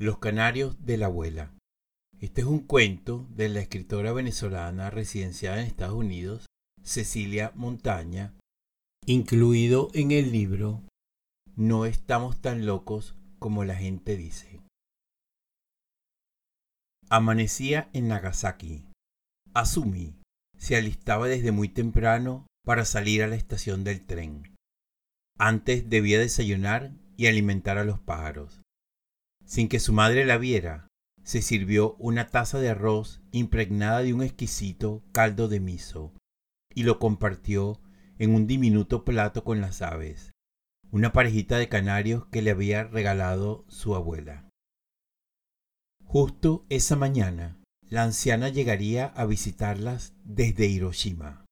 Los canarios de la abuela. Este es un cuento de la escritora venezolana residenciada en Estados Unidos, Cecilia Montaña, incluido en el libro No estamos tan locos como la gente dice. Amanecía en Nagasaki. Asumi se alistaba desde muy temprano para salir a la estación del tren. Antes debía desayunar y alimentar a los pájaros. Sin que su madre la viera, se sirvió una taza de arroz impregnada de un exquisito caldo de miso y lo compartió en un diminuto plato con las aves, una parejita de canarios que le había regalado su abuela. Justo esa mañana, la anciana llegaría a visitarlas desde Hiroshima.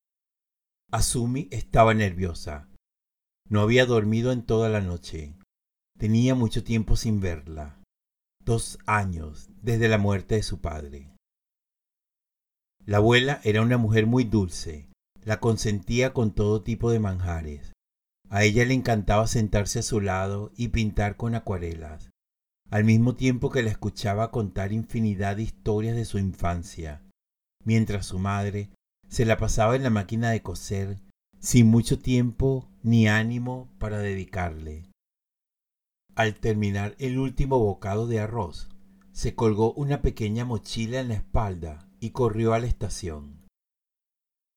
Asumi estaba nerviosa. No había dormido en toda la noche. Tenía mucho tiempo sin verla dos años desde la muerte de su padre. La abuela era una mujer muy dulce, la consentía con todo tipo de manjares. A ella le encantaba sentarse a su lado y pintar con acuarelas, al mismo tiempo que la escuchaba contar infinidad de historias de su infancia, mientras su madre se la pasaba en la máquina de coser sin mucho tiempo ni ánimo para dedicarle. Al terminar el último bocado de arroz, se colgó una pequeña mochila en la espalda y corrió a la estación.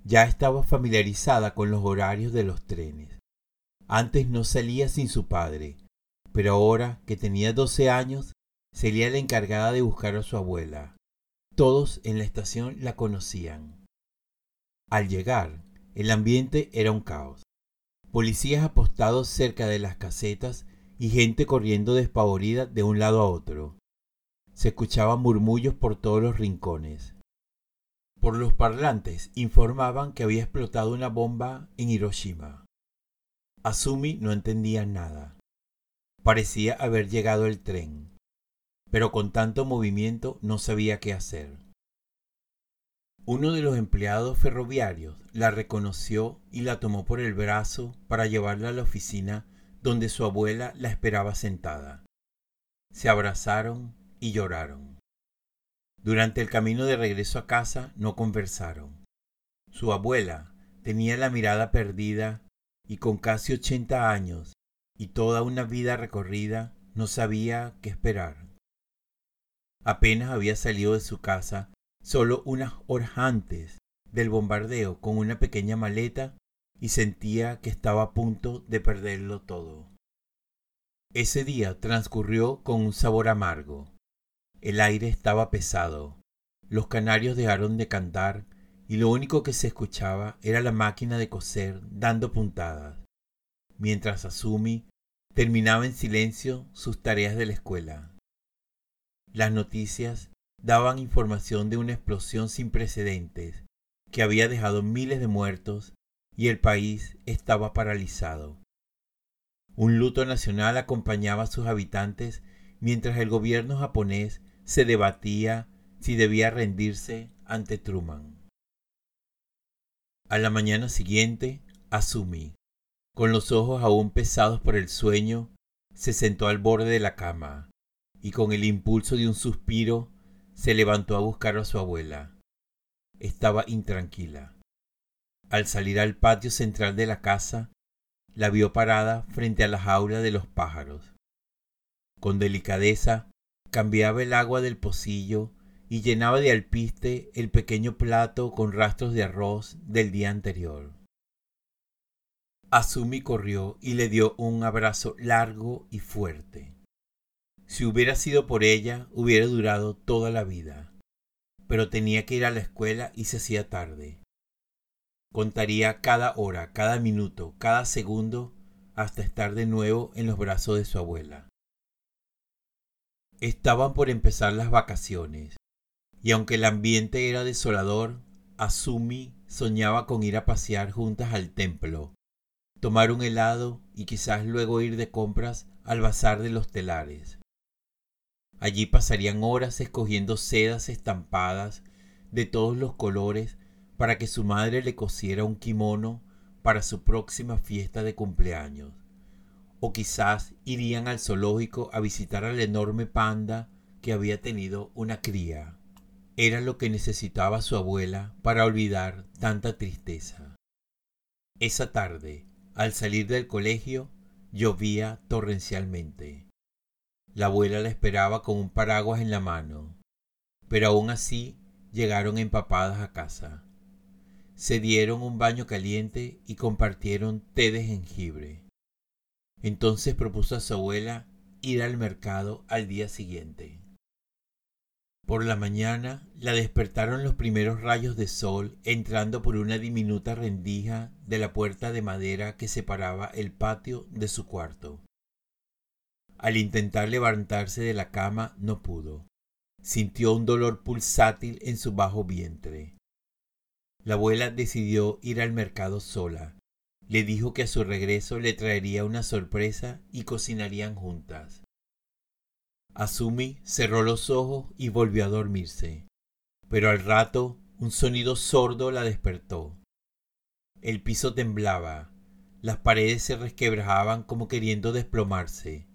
Ya estaba familiarizada con los horarios de los trenes. Antes no salía sin su padre, pero ahora que tenía doce años, sería la encargada de buscar a su abuela. Todos en la estación la conocían. Al llegar, el ambiente era un caos. Policías apostados cerca de las casetas y gente corriendo despavorida de un lado a otro. Se escuchaban murmullos por todos los rincones. Por los parlantes informaban que había explotado una bomba en Hiroshima. Asumi no entendía nada. Parecía haber llegado el tren, pero con tanto movimiento no sabía qué hacer. Uno de los empleados ferroviarios la reconoció y la tomó por el brazo para llevarla a la oficina donde su abuela la esperaba sentada. Se abrazaron y lloraron. Durante el camino de regreso a casa no conversaron. Su abuela tenía la mirada perdida y con casi ochenta años y toda una vida recorrida no sabía qué esperar. Apenas había salido de su casa solo unas horas antes del bombardeo con una pequeña maleta y sentía que estaba a punto de perderlo todo. Ese día transcurrió con un sabor amargo. El aire estaba pesado, los canarios dejaron de cantar y lo único que se escuchaba era la máquina de coser dando puntadas, mientras Asumi terminaba en silencio sus tareas de la escuela. Las noticias daban información de una explosión sin precedentes que había dejado miles de muertos y el país estaba paralizado. Un luto nacional acompañaba a sus habitantes mientras el gobierno japonés se debatía si debía rendirse ante Truman. A la mañana siguiente, Asumi, con los ojos aún pesados por el sueño, se sentó al borde de la cama y con el impulso de un suspiro se levantó a buscar a su abuela. Estaba intranquila. Al salir al patio central de la casa, la vio parada frente a la jaula de los pájaros. Con delicadeza cambiaba el agua del pocillo y llenaba de alpiste el pequeño plato con rastros de arroz del día anterior. Asumi corrió y le dio un abrazo largo y fuerte. Si hubiera sido por ella, hubiera durado toda la vida. Pero tenía que ir a la escuela y se hacía tarde. Contaría cada hora, cada minuto, cada segundo hasta estar de nuevo en los brazos de su abuela. Estaban por empezar las vacaciones, y aunque el ambiente era desolador, Asumi soñaba con ir a pasear juntas al templo, tomar un helado y quizás luego ir de compras al bazar de los telares. Allí pasarían horas escogiendo sedas estampadas de todos los colores para que su madre le cosiera un kimono para su próxima fiesta de cumpleaños. O quizás irían al zoológico a visitar al enorme panda que había tenido una cría. Era lo que necesitaba su abuela para olvidar tanta tristeza. Esa tarde, al salir del colegio, llovía torrencialmente. La abuela la esperaba con un paraguas en la mano, pero aún así llegaron empapadas a casa. Se dieron un baño caliente y compartieron té de jengibre. Entonces propuso a su abuela ir al mercado al día siguiente. Por la mañana la despertaron los primeros rayos de sol entrando por una diminuta rendija de la puerta de madera que separaba el patio de su cuarto. Al intentar levantarse de la cama no pudo. Sintió un dolor pulsátil en su bajo vientre. La abuela decidió ir al mercado sola. Le dijo que a su regreso le traería una sorpresa y cocinarían juntas. Asumi cerró los ojos y volvió a dormirse, pero al rato un sonido sordo la despertó. El piso temblaba, las paredes se resquebrajaban como queriendo desplomarse,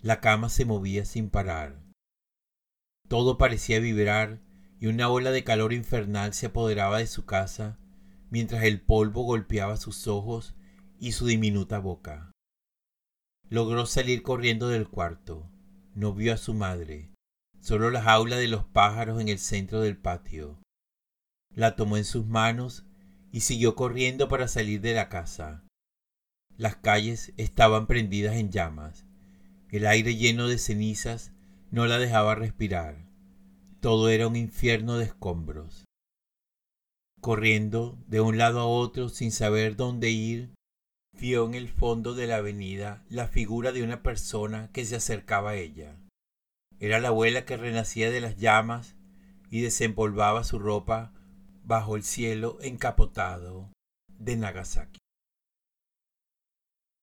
la cama se movía sin parar. Todo parecía vibrar y una ola de calor infernal se apoderaba de su casa mientras el polvo golpeaba sus ojos y su diminuta boca. Logró salir corriendo del cuarto. No vio a su madre, solo la jaula de los pájaros en el centro del patio. La tomó en sus manos y siguió corriendo para salir de la casa. Las calles estaban prendidas en llamas. El aire lleno de cenizas no la dejaba respirar. Todo era un infierno de escombros. Corriendo de un lado a otro sin saber dónde ir, vio en el fondo de la avenida la figura de una persona que se acercaba a ella. Era la abuela que renacía de las llamas y desempolvaba su ropa bajo el cielo encapotado de Nagasaki.